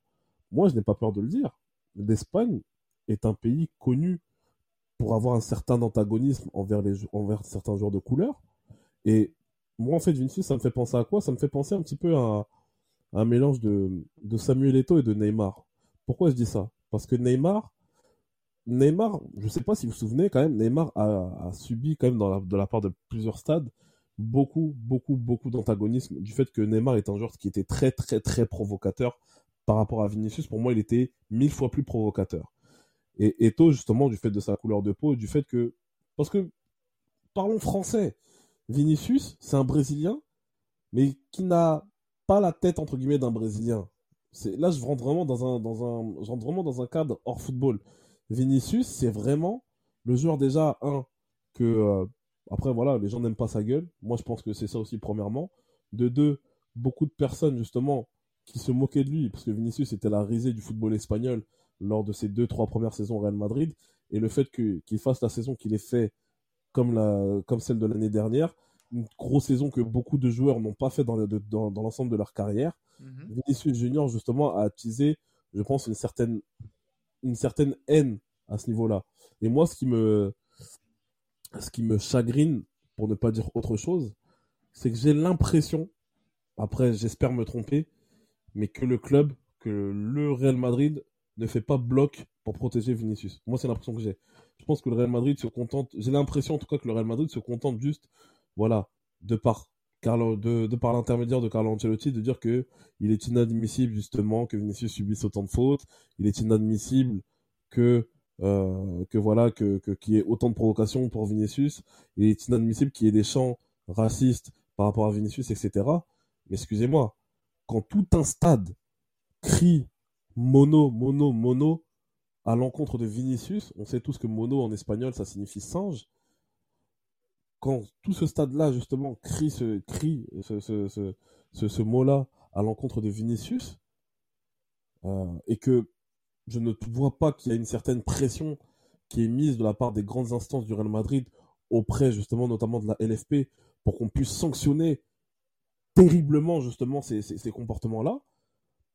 moi, je n'ai pas peur de le dire. L'Espagne est un pays connu pour avoir un certain antagonisme envers, les, envers certains joueurs de couleur. Et moi, en fait, Vinicius, ça me fait penser à quoi? Ça me fait penser un petit peu à, à un mélange de, de Samuel Eto'o et de Neymar. Pourquoi je dis ça? Parce que Neymar, Neymar, je sais pas si vous vous souvenez quand même, Neymar a, subi quand même dans la- de la part de plusieurs stades beaucoup, beaucoup, beaucoup d'antagonisme du fait que Neymar est un joueur qui était très, très, très provocateur par rapport à Vinicius. Pour moi, il était mille fois plus provocateur. Et Eto, justement, du fait de sa couleur de peau du fait que, parce que, parlons français, Vinicius, c'est un Brésilien, mais qui n'a pas la tête, entre guillemets, d'un Brésilien. Là, je rentre vraiment dans un, dans un, je rentre vraiment dans un cadre hors football. Vinicius, c'est vraiment le joueur déjà, un, que, euh, après, voilà, les gens n'aiment pas sa gueule. Moi, je pense que c'est ça aussi, premièrement. De deux, beaucoup de personnes, justement, qui se moquaient de lui, parce que Vinicius était la risée du football espagnol lors de ses deux, trois premières saisons au Real Madrid. Et le fait qu'il fasse la saison qu'il ait fait comme, la, comme celle de l'année dernière, une grosse saison que beaucoup de joueurs n'ont pas fait dans, le- dans, dans l'ensemble de leur carrière, Vinicius Junior, justement, a attisé, je pense, une certaine, une certaine haine à ce niveau-là. Et moi, ce qui me, chagrine, pour ne pas dire autre chose, c'est que j'ai l'impression, après, j'espère me tromper, mais que le club, que le Real Madrid ne fait pas bloc pour protéger Vinicius. Moi, c'est l'impression que j'ai. Je pense que le Real Madrid se contente, j'ai l'impression en tout cas que le Real Madrid se contente juste, voilà, de par Carlo, de, de par l'intermédiaire de Carlo Ancelotti, de dire que il est inadmissible justement que Vinicius subisse autant de fautes, il est inadmissible que euh, que voilà que qu'il y ait autant de provocations pour Vinicius, il est inadmissible qu'il y ait des chants racistes par rapport à Vinicius, etc. Mais excusez-moi, quand tout un stade crie mono, mono, mono à l'encontre de Vinicius, on sait tous que mono en espagnol ça signifie singe. Quand tout ce stade-là justement crie ce mot-là à l'encontre de Vinicius, euh, et que je ne vois pas qu'il y a une certaine pression qui est mise de la part des grandes instances du Real Madrid auprès justement notamment de la LFP pour qu'on puisse sanctionner terriblement justement ces, ces, ces comportements-là,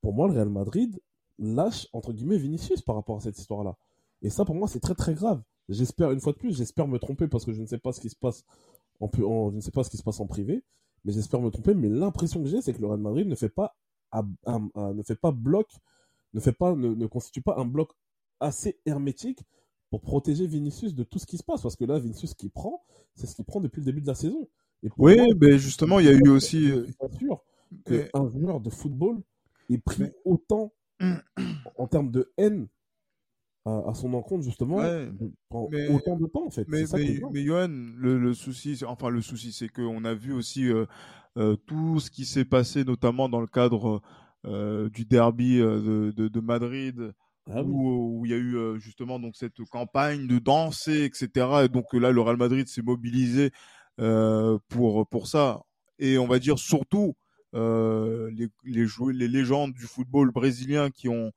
pour moi le Real Madrid lâche entre guillemets Vinicius par rapport à cette histoire-là. Et ça pour moi c'est très très grave. J'espère une fois de plus, j'espère me tromper parce que je ne sais pas ce qui se passe en, pu- en- je ne sais pas ce qui se passe en privé, mais j'espère me tromper. Mais l'impression que j'ai c'est que le Real Madrid ne fait pas ne fait pas bloc, ne fait pas ne, ne constitue pas un bloc assez hermétique pour protéger Vinicius de tout ce qui se passe. Parce que là, Vinicius, ce qu'il prend, c'est ce qu'il prend depuis le début de la saison. Et oui, mais justement, il y a eu aussi. Suis pas sûr qu'un joueur de football ait pris autant en termes de haine à, son encontre justement autant de temps en fait. Mais, mais, Johan, le, le souci, enfin le souci, c'est qu'on a vu aussi euh, euh, tout ce qui s'est passé, notamment dans le cadre euh, du derby de, de, de, Madrid. Ah où, il y a eu justement donc cette campagne de danser, etc. Et donc là, le Real Madrid s'est mobilisé pour pour ça. Et on va dire surtout les les, les légendes du football brésilien qui ont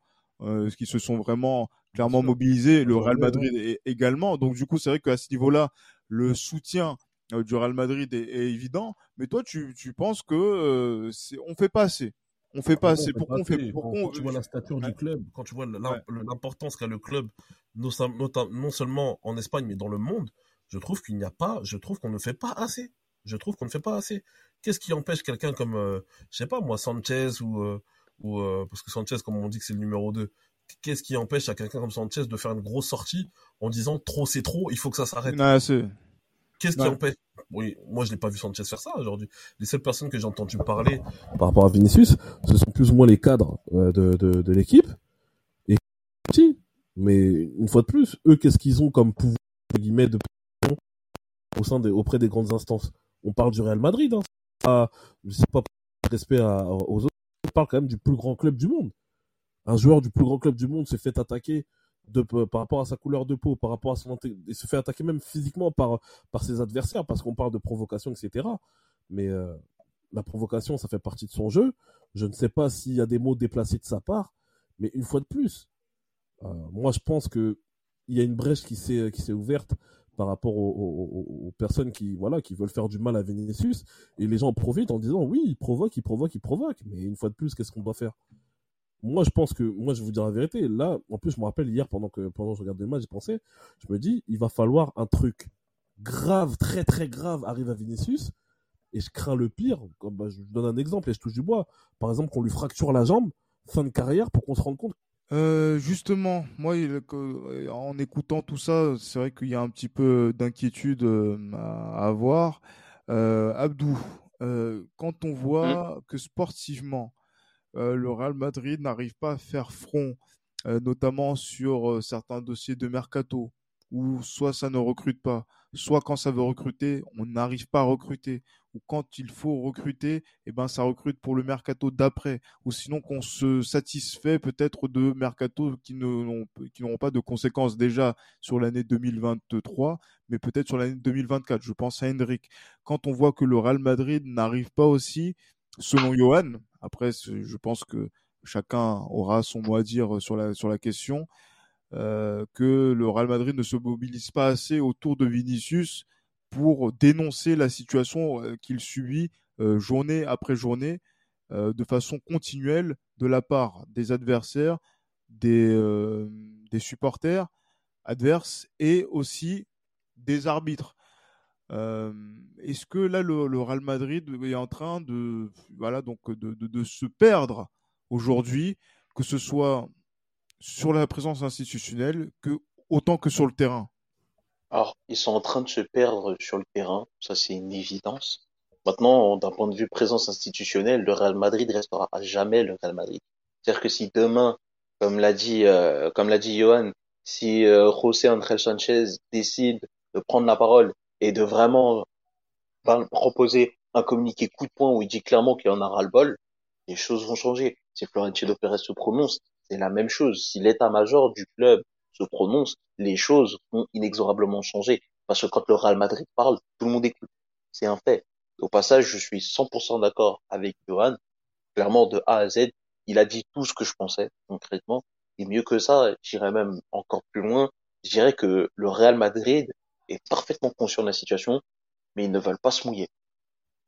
qui se sont vraiment clairement mobilisé, le Real Madrid également. Donc du coup, c'est vrai qu'à ce niveau-là, le soutien euh, du Real Madrid est, évident. Mais toi, tu, tu penses que euh, on fait pas assez. On fait pas assez. Pourquoi on fait Quand tu vois la stature du club, quand tu vois l'importance qu'a le club, non seulement en Espagne mais dans le monde, je trouve qu'il n'y a pas, je trouve qu'on ne fait pas assez. Je trouve qu'on ne fait pas assez. Qu'est-ce qui empêche quelqu'un comme, euh, je sais pas moi, Sanchez ou, ou parce que Sanchez, comme on dit que c'est le numéro 2, qu'est-ce qui empêche à quelqu'un comme Sanchez de faire une grosse sortie en disant trop c'est trop, il faut que ça s'arrête Qu'est-ce qui empêche? Oui, moi je n'ai pas vu Sanchez faire ça aujourd'hui. Les seules personnes que j'ai entendu parler par rapport à Vinicius, ce sont plus ou moins les cadres euh, de, de, de l'équipe. Et mais une fois de plus, eux, qu'est-ce qu'ils ont comme pouvoir guillemets de au sein des auprès des grandes instances? On parle du Real Madrid. Hein. Ah, je sais pas respect aux autres. On parle quand même du plus grand club du monde un joueur du plus grand club du monde se fait attaquer par rapport à sa couleur de peau, par rapport à son et se fait attaquer même physiquement par, ses adversaires, parce qu'on parle de provocation, etc. Mais euh, la provocation, ça fait partie de son jeu. Je ne sais pas s'il y a des mots déplacés de sa part, mais une fois de plus, euh, moi je pense que il y a une brèche qui s'est s'est ouverte par rapport aux, personnes qui veulent faire du mal à Vinicius et les gens en profitent en disant oui il provoque il provoque il provoque mais une fois de plus qu'est-ce qu'on doit faire? Moi, je pense que, moi, je vais vous dire la vérité. Là, en plus, je me rappelle hier, pendant que, pendant que je regardais le match, j'ai pensé, je me dis, il va falloir un truc grave, très, très grave arrive à Vinicius. Et je crains le pire. Comme, bah, je vous donne un exemple et je touche du bois. Par exemple, qu'on lui fracture la jambe, fin de carrière, pour qu'on se rende compte. Euh, justement, moi, en écoutant tout ça, c'est vrai qu'il y a un petit peu d'inquiétude euh, à avoir. Euh, Abdou, quand on voit mmh. que sportivement, euh, le Real Madrid n'arrive pas à faire front, euh, notamment sur euh, certains dossiers de mercato, où soit ça ne recrute pas, soit quand ça veut recruter, on n'arrive pas à recruter, ou quand il faut recruter, eh ben ça recrute pour le mercato d'après, ou sinon qu'on se satisfait peut-être de mercato qui n'auront pas de conséquences déjà sur l'année 2023, mais peut-être sur l'année 2024. Je pense à Hendrik. Quand on voit que le Real Madrid n'arrive pas aussi, selon Johan, après, je pense que chacun aura son mot à dire sur la, sur la question. Euh, que le Real Madrid ne se mobilise pas assez autour de Vinicius pour dénoncer la situation euh, qu'il subit euh, journée après journée de façon continuelle de la part des adversaires, des supporters adverses et aussi des arbitres. Est-ce que là, le, Real Madrid est en train de, voilà, donc de, se perdre aujourd'hui, que ce soit sur la présence institutionnelle, que, autant que sur le terrain? Alors, ils sont en train de se perdre sur le terrain, ça c'est une évidence. Maintenant, d'un point de vue présence institutionnelle, le Real Madrid restera à jamais le Real Madrid. C'est-à-dire que si demain, comme l'a dit, euh, comme l'a dit Johan, si euh, José André Sanchez décide de prendre la parole et de vraiment proposer un communiqué coup de poing où il dit clairement qu'il en a ras-le-bol, les choses vont changer. Si Florentino Pérez se prononce, c'est la même chose. Si l'état-major du club se prononce, les choses vont inexorablement changer. Parce que quand le Real Madrid parle, tout le monde écoute. C'est un fait. Au passage, je suis 100% d'accord avec Johan. Clairement, de A à Z, il a dit tout ce que je pensais, concrètement. Et mieux que ça, j'irais même encore plus loin. Je dirais que le Real Madrid est parfaitement conscient de la situation, mais ils ne veulent pas se mouiller.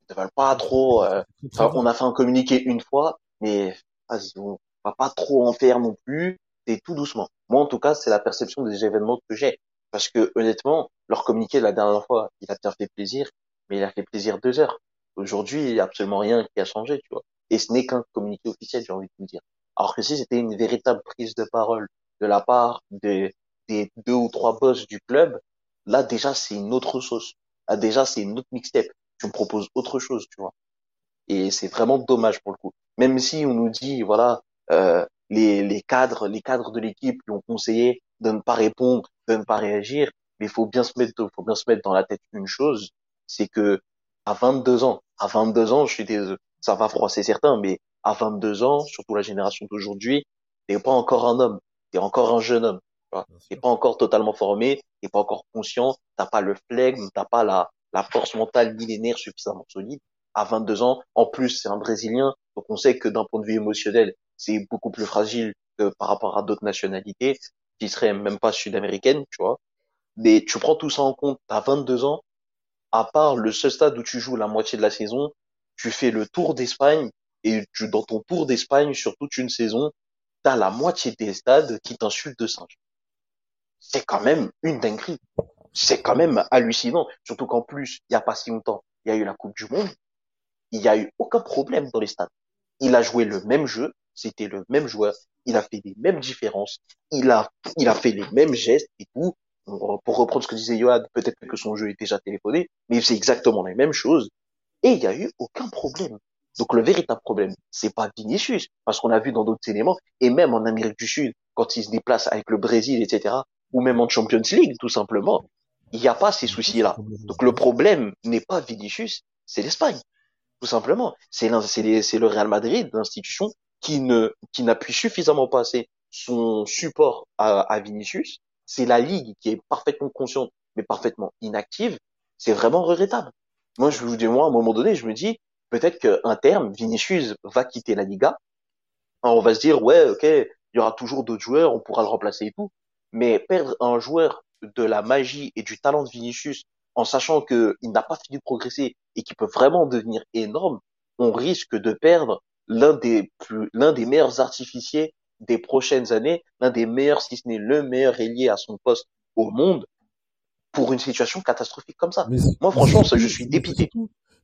Ils ne veulent pas trop. Euh, on a fait un communiqué une fois, mais vas-y, on va pas trop en faire non plus. Et tout doucement. Moi, en tout cas, c'est la perception des événements que j'ai. Parce que honnêtement, leur communiqué la dernière fois, il a bien fait plaisir, mais il a fait plaisir deux heures. Aujourd'hui, il n'y a absolument rien qui a changé, tu vois. Et ce n'est qu'un communiqué officiel, j'ai envie de vous dire. Alors que si c'était une véritable prise de parole de la part des, des deux ou trois boss du club, là déjà c'est une autre sauce. Là déjà c'est une autre mixtape. Tu me proposes autre chose, tu vois. Et c'est vraiment dommage pour le coup. Même si on nous dit, voilà, euh, les, les cadres, les cadres de l'équipe lui ont conseillé de ne pas répondre, de ne pas réagir, mais faut bien se mettre, faut bien se mettre dans la tête une chose, c'est que à 22 ans, à 22 ans, je suis désolé, ça va froisser certains, mais à 22 ans, surtout la génération d'aujourd'hui, t'es pas encore un homme, t'es encore un jeune homme. T'es pas encore totalement formé, t'es pas encore conscient, t'as pas le flegme, t'as pas la, la force mentale millénaire suffisamment solide. À 22 ans, en plus, c'est un Brésilien, donc on sait que d'un point de vue émotionnel, c'est beaucoup plus fragile que par rapport à d'autres nationalités qui seraient même pas sud-américaines, tu vois. Mais tu prends tout ça en compte, t'as 22 ans, à part le seul stade où tu joues la moitié de la saison, tu fais le tour d'Espagne et tu, dans ton tour d'Espagne sur toute une saison, t'as la moitié des stades qui t'insultent de singe. C'est quand même une dinguerie. C'est quand même hallucinant. Surtout qu'en plus, il y a pas si longtemps, il y a eu la Coupe du Monde. Il y a eu aucun problème dans les stades. Il a joué le même jeu. C'était le même joueur. Il a fait les mêmes différences. Il a, il a fait les mêmes gestes et tout. Pour reprendre ce que disait Yoad, peut-être que son jeu est déjà téléphoné, mais c'est exactement la même chose. Et il y a eu aucun problème. Donc le véritable problème, c'est pas Vinicius, parce qu'on a vu dans d'autres éléments, et même en Amérique du Sud, quand il se déplace avec le Brésil, etc., ou même en Champions League, tout simplement, il n'y a pas ces soucis-là. Donc le problème n'est pas Vinicius, c'est l'Espagne, tout simplement. C'est le Real Madrid, l'institution, qui ne qui n'appuie suffisamment pas assez son support à, à Vinicius. C'est la ligue qui est parfaitement consciente, mais parfaitement inactive. C'est vraiment regrettable. Moi, je vous dis, moi, à un moment donné, je me dis, peut-être qu'un terme, Vinicius va quitter la Liga. on va se dire, ouais, ok, il y aura toujours d'autres joueurs, on pourra le remplacer et tout. Mais perdre un joueur de la magie et du talent de Vinicius, en sachant qu'il n'a pas fini de progresser et qu'il peut vraiment devenir énorme, on risque de perdre l'un des plus, l'un des meilleurs artificiers des prochaines années, l'un des meilleurs, si ce n'est le meilleur ailier à son poste au monde, pour une situation catastrophique comme ça. Moi, franchement, je suis dépité.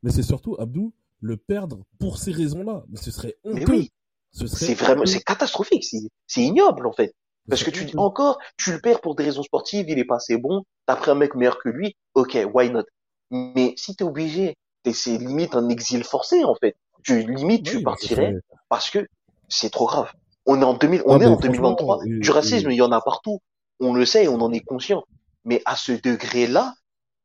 Mais c'est surtout, Abdou, le perdre pour ces raisons-là. Mais ce serait honteux. oui. C'est vraiment, c'est catastrophique. C'est ignoble, en fait. Parce que tu dis encore, tu le perds pour des raisons sportives, il est pas assez bon, t'as pris un mec meilleur que lui, ok, why not? Mais si t'es obligé, c'est limite un exil forcé, en fait. Tu, limite, tu partirais parce que c'est trop grave. On est en 2000, on est en 2023. du racisme, il y en a partout. On le sait, on en est conscient. Mais à ce degré-là,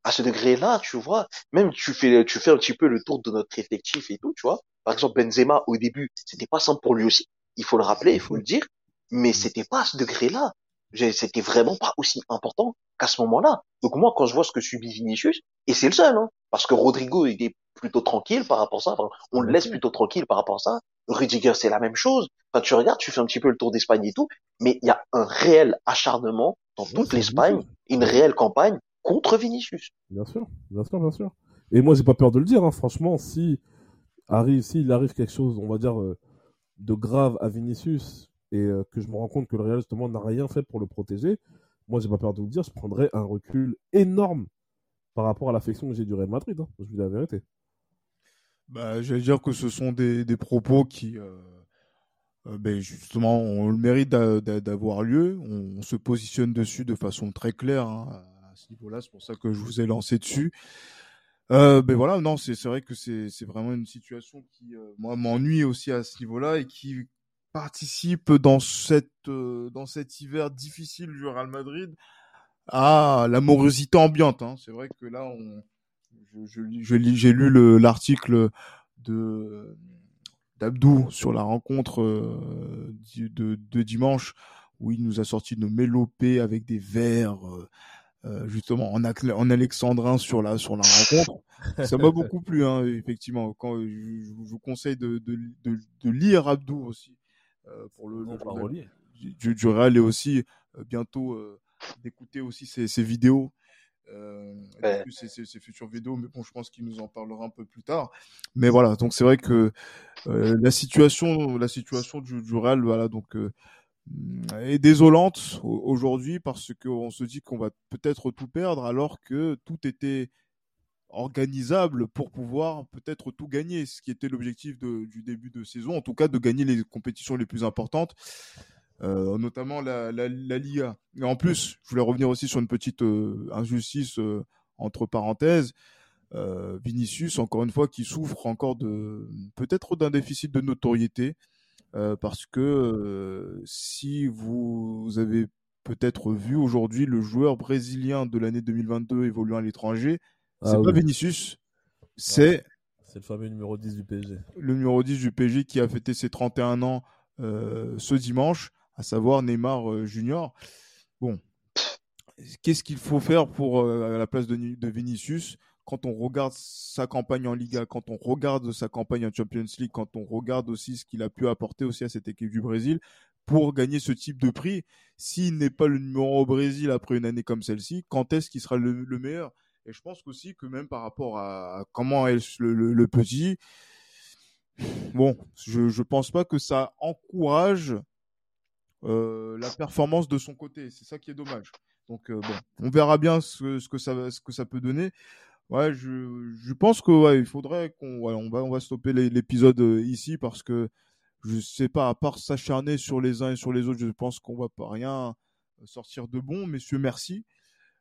à ce degré-là, tu vois, même tu fais, tu fais un petit peu le tour de notre effectif et tout, tu vois. Par exemple, Benzema, au début, c'était pas simple pour lui aussi. Il faut le rappeler, il faut le dire. Mais c'était pas à ce degré-là. C'était vraiment pas aussi important qu'à ce moment-là. Donc moi, quand je vois ce que subit Vinicius, et c'est le seul, hein, parce que Rodrigo, il est plutôt tranquille par rapport à ça. Enfin, on le laisse plutôt tranquille par rapport à ça. Rudiger, c'est la même chose. Enfin, tu regardes, tu fais un petit peu le tour d'Espagne et tout, mais il y a un réel acharnement dans toute l'Espagne, une réelle campagne contre Vinicius. Bien sûr, bien sûr, bien sûr. Et moi, j'ai pas peur de le dire, hein. franchement, si arrive, s'il arrive quelque chose, on va dire, euh, de grave à Vinicius, et euh, que je me rends compte que le Real, justement, n'a rien fait pour le protéger, moi, j'ai pas peur de le dire, je prendrais un recul énorme par rapport à l'affection que j'ai du Real Madrid, hein. je vous dis la vérité. Bah, j'allais dire que ce sont des, des propos qui, euh, euh, ben justement, ont le mérite d'avoir lieu. On, se positionne dessus de façon très claire hein, à ce niveau-là. C'est pour ça que je vous ai lancé dessus. Euh, ben voilà, non, c'est vrai que c'est vraiment une situation qui, moi, m'ennuie aussi à ce niveau-là et qui participe dans cette euh, dans cet hiver difficile du Real Madrid à la morosité ambiante. Hein. C'est vrai que là, j'ai lu l'article de d'Abdou sur la rencontre euh, de, de, dimanche où il nous a sorti nos mélopées avec des vers euh, justement en, en alexandrin sur la sur la rencontre. Ça m'a beaucoup plu, hein, effectivement. Je, vous conseille de, de, de, de lire Abdou aussi pour le, le du, du, Real et aussi bientôt d'écouter aussi ses, ses vidéos euh, ouais. ses, futures vidéos, mais bon, je pense qu'il nous en parlera un peu plus tard. Mais voilà, donc c'est vrai que euh, la situation, la situation du, du Real, voilà, donc euh, est désolante aujourd'hui parce qu'on se dit qu'on va peut-être tout perdre alors que tout était organisable pour pouvoir peut-être tout gagner, ce qui était l'objectif du début de saison, en tout cas de gagner les compétitions les plus importantes. euh, notamment la, la, la, Liga. En plus, je voulais revenir aussi sur une petite euh, injustice euh, entre parenthèses. Vinicius, encore une fois, qui souffre encore de peut-être d'un déficit de notoriété, parce que si vous avez peut-être vu aujourd'hui le joueur brésilien de l'année 2022 évoluant à l'étranger, c'est ah, pas Vinicius, c'est c'est le fameux numéro 10 du PSG. Le numéro 10 du PSG qui a fêté ses 31 ans euh, ce dimanche, à savoir Neymar euh, Junior. Bon, qu'est-ce qu'il faut faire pour euh, à la place de, de, Vinicius? Quand on regarde sa campagne en Liga, quand on regarde sa campagne en Champions League, quand on regarde aussi ce qu'il a pu apporter aussi à cette équipe du Brésil pour gagner ce type de prix, s'il n'est pas le numéro au Brésil après une année comme celle-ci, quand est-ce qu'il sera le, le meilleur? Et je pense aussi que même par rapport à comment est le, petit, bon, je ne pense pas que ça encourage euh, la performance de son côté. C'est ça qui est dommage. Donc euh, bon, on verra bien ce, que ça ce que ça peut donner. Ouais, je, je pense que il faudrait qu'on on va on va stopper l'épisode euh, ici parce que je sais pas à part s'acharner sur les uns et sur les autres, je pense qu'on va pas rien sortir de bon. Messieurs, merci.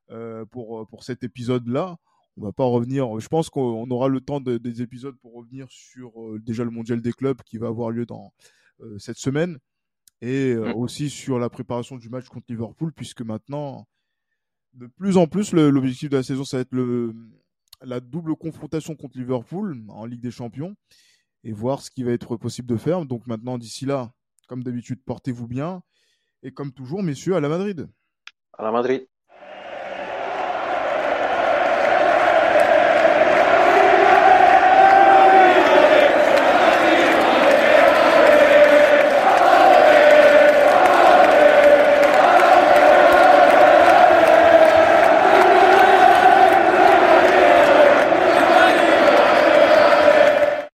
Euh, pour, euh, pour cet épisode-là. On va pas revenir. Je pense qu'on aura le temps de, des épisodes pour revenir sur euh, déjà le mondial des clubs qui va avoir lieu dans cette semaine et mm. aussi sur la préparation du match contre Liverpool, puisque maintenant, de plus en plus, l'objectif de la saison, ça va être le, la double confrontation contre Liverpool en Ligue des Champions et voir ce qui va être possible de faire. Donc maintenant, d'ici là, comme d'habitude, portez-vous bien et comme toujours, messieurs, à la Madrid. À la Madrid.